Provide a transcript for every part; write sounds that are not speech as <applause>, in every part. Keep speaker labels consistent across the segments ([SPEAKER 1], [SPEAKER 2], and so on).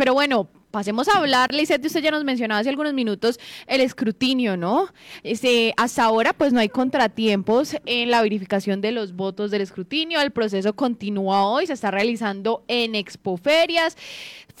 [SPEAKER 1] Pero bueno, pasemos a hablar, Lizette, usted ya nos mencionaba hace algunos minutos el escrutinio, ¿no? Este, hasta ahora pues no hay contratiempos en la verificación de los votos del escrutinio, el proceso continúa hoy, se está realizando en expoferias,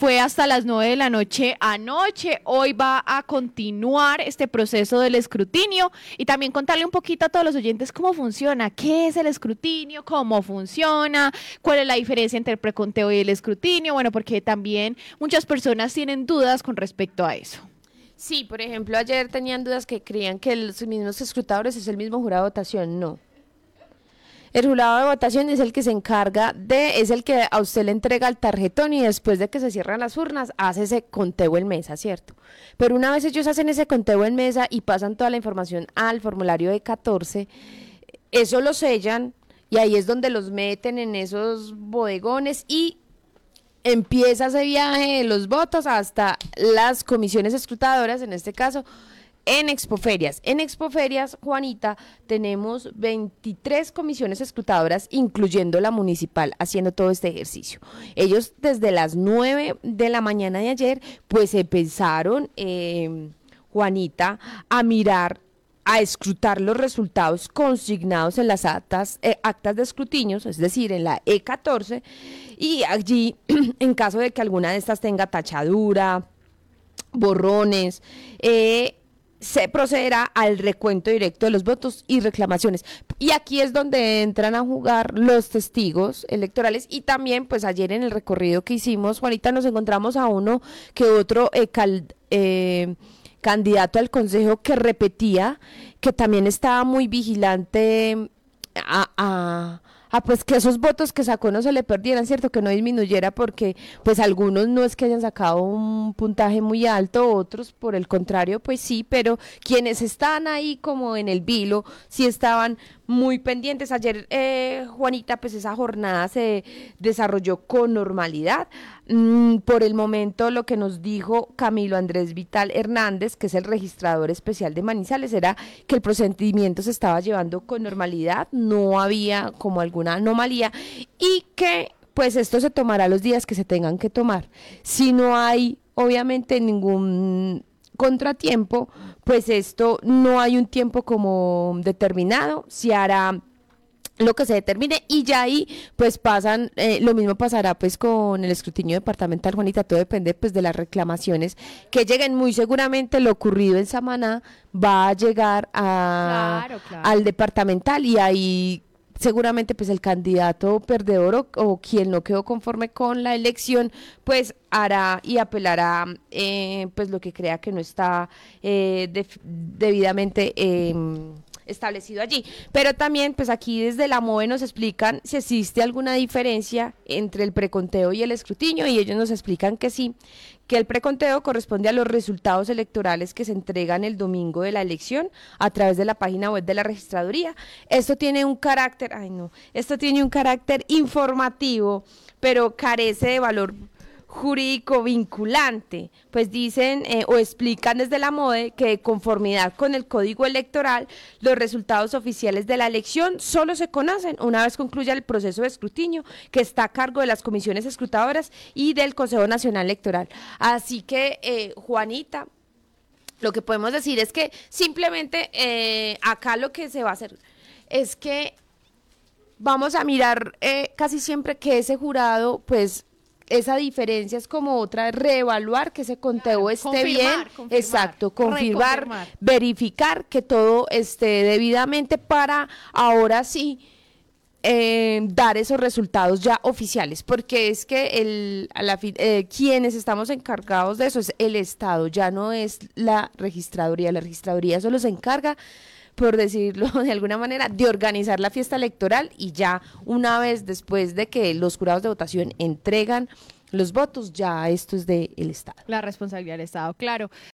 [SPEAKER 1] fue hasta las nueve de la noche anoche, hoy va a continuar este proceso del escrutinio. Y también contarle un poquito a todos los oyentes cómo funciona, qué es el escrutinio, cómo funciona, cuál es la diferencia entre el preconteo y el escrutinio, bueno, porque también muchas personas tienen dudas con respecto a eso.
[SPEAKER 2] Sí, por ejemplo, ayer tenían dudas que creían que los mismos escrutadores es el mismo jurado de votación. No. El jurado de votación es el que se encarga de, es el que a usted le entrega el tarjetón y después de que se cierran las urnas, hace ese conteo en mesa, ¿cierto? Pero una vez ellos hacen ese conteo en mesa y pasan toda la información al formulario de 14, eso lo sellan y ahí es donde los meten en esos bodegones y empieza ese viaje de los votos hasta las comisiones escrutadoras, en este caso, en Expoferias. En Expoferias, Juanita, tenemos 23 comisiones escrutadoras, incluyendo la municipal, haciendo todo este ejercicio. Ellos desde las 9 de la mañana de ayer, pues empezaron, eh, Juanita, a mirar a escrutar los resultados consignados en las actas, eh, actas de escrutinios, es decir, en la E14, y allí, <clears throat> en caso de que alguna de estas tenga tachadura, borrones, eh, se procederá al recuento directo de los votos y reclamaciones. Y aquí es donde entran a jugar los testigos electorales y también, pues ayer en el recorrido que hicimos, Juanita, nos encontramos a uno que otro eh, candidato al consejo que repetía que también estaba muy vigilante a ah, pues que esos votos que sacó no se le perdieran, ¿cierto? Que no disminuyera porque pues algunos no es que hayan sacado un puntaje muy alto, otros por el contrario, pues sí, pero quienes están ahí como en el vilo, sí estaban muy pendientes. Ayer, eh, Juanita, pues esa jornada se desarrolló con normalidad. Mm, por el momento, lo que nos dijo Camilo Andrés Vital Hernández, que es el registrador especial de Manizales, era que el procedimiento se estaba llevando con normalidad, no había como alguna anomalía y que pues esto se tomará los días que se tengan que tomar. Si no hay, obviamente, ningún contratiempo, pues esto no hay un tiempo como determinado, se hará lo que se determine y ya ahí pues pasan eh, lo mismo pasará pues con el escrutinio departamental Juanita todo depende pues de las reclamaciones que lleguen. Muy seguramente lo ocurrido en Samaná va a llegar a, al departamental y ahí seguramente pues el candidato perdedor o, quien no quedó conforme con la elección pues hará y apelará eh, pues lo que crea que no está eh, debidamente em, establecido allí. Pero también, pues aquí desde la MOVE nos explican si existe alguna diferencia entre el preconteo y el escrutinio y ellos nos explican que sí, que el preconteo corresponde a los resultados electorales que se entregan el domingo de la elección a través de la página web de la registraduría. Esto tiene un carácter, ay no, esto tiene un carácter informativo, pero carece de valor jurídico vinculante, pues dicen eh, o explican desde la MODE que de conformidad con el código electoral, los resultados oficiales de la elección solo se conocen una vez concluya el proceso de escrutinio que está a cargo de las comisiones escrutadoras y del Consejo Nacional Electoral. Así que, eh, Juanita, lo que podemos decir es que simplemente eh, acá lo que se va a hacer es que vamos a mirar casi siempre que ese jurado, pues, esa diferencia es como otra, reevaluar que ese conteo esté bien, exacto, confirmar, verificar que todo esté debidamente para ahora sí eh, dar esos resultados ya oficiales, porque es que el, eh, quienes estamos encargados de eso es el Estado, ya no es la registraduría, la registraduría solo se encarga por decirlo <laughs> de alguna manera, de organizar la fiesta electoral y ya una vez después de que los jurados de votación entregan los votos, ya esto es del Estado.
[SPEAKER 1] La responsabilidad del Estado, claro.